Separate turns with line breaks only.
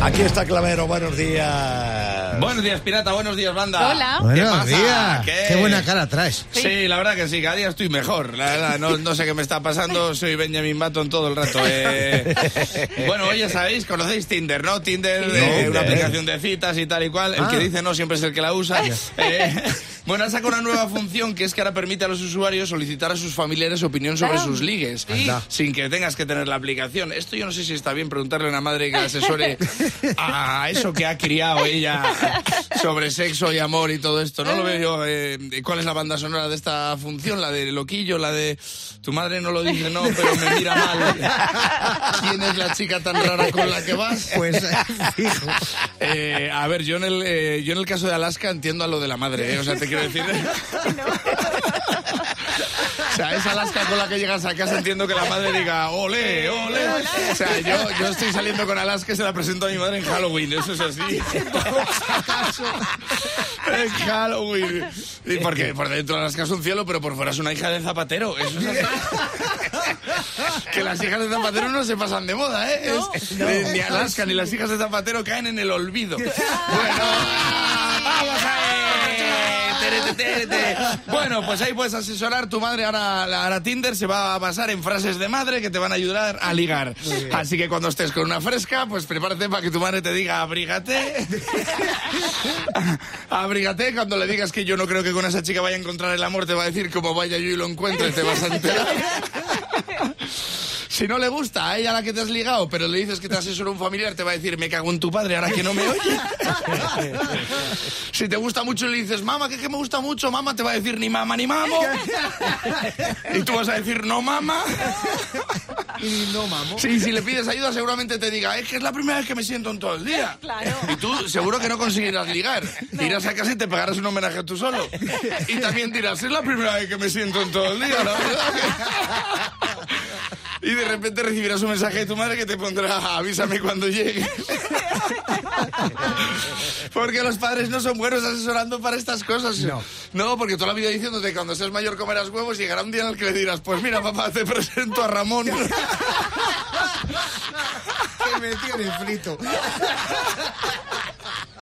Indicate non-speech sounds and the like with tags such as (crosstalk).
Aquí está Clavero, buenos días.
Buenos días, pirata. Buenos días, banda.
Hola.
¿Qué
Buenos
pasa?
días.
¿Qué?
Qué buena cara traes.
Sí. la verdad que sí, cada día estoy mejor. La verdad, no, no sé qué me está pasando, soy Benjamin Button todo el rato. eh. (laughs) Bueno, hoy ya sabéis, conocéis Tinder, ¿no? Tinder, eh, una aplicación de citas y tal y cual. El
Ah.
que dice no siempre es el que la usa. Eh, (laughs) bueno, ha sacado una nueva función que es que ahora permite a los usuarios solicitar a sus familiares opinión sobre
Claro.
sus ligues,
Anda.
sin que tengas que tener la aplicación. Esto yo no sé si está bien preguntarle a una madre que asesore (laughs) a eso que ha criado ella (laughs) sobre sexo y amor y todo esto. No lo veo yo. eh, ¿Cuál es la banda sonora de esta función? La de Loquillo, la de tu madre no lo dice, no, pero me mira mal. (laughs) ¿Quién es la chica tan rara con la que vas?
Pues, (laughs) fijo.
Eh, a ver, yo en el eh, yo en el caso de Alaska entiendo a lo de la madre, ¿eh? o sea, te quiero decir. Sea, esa Alaska con la que llegas a casa entiendo que la madre diga, ole, ole. O sea, yo, yo estoy saliendo con Alaska y se la presento a mi madre en Halloween, eso es así. (laughs) En Halloween. Y porque por dentro Alaska es un cielo, pero por fuera es una hija de zapatero. Eso es así. (laughs) Que las hijas de Zapatero no se pasan de moda, ¿eh? Es- eh, Ni Alaska ni las hijas de Zapatero caen en el olvido. (laughs) Bueno, vamos a ver. Bueno, pues ahí puedes asesorar. Tu madre ahora, ahora Tinder se va a basar en frases de madre que te van a ayudar a ligar. Así que cuando estés con una fresca, pues prepárate para que tu madre te diga abrígate. (laughs) abrígate. Cuando le digas que yo no creo que con esa chica vaya a encontrar el amor, te va a decir como vaya yo y lo encuentre, te vas a enterar. Si no le gusta a ella la que te has ligado, pero le dices que te asesora un familiar, te va a decir, me cago en tu padre ahora que no me oye. si te gusta mucho y le dices, mamá, que, que me gusta mucho, mamá, te va a decir, ni mamá ni mamo. y tú vas a decir, no mamá.
Y no, mamo.
Sí, si le pides ayuda seguramente te diga, es que es la primera vez que me siento en todo el día.
Claro.
Y tú seguro que no conseguirás ligar. Irás a casa y te pegarás un homenaje tú solo. Y también dirás, es la primera vez que me siento en todo el día, la verdad. Que-". Y de repente recibirás un mensaje de tu madre que te pondrá, avísame cuando llegue. (laughs) Porque los padres no son buenos asesorando para estas cosas.
No.
No, porque toda la vida diciéndote que cuando seas mayor comerás huevos y llegará un día en el que le dirás, pues mira papá, te presento a Ramón. (laughs) (laughs)
Que me tiene frito.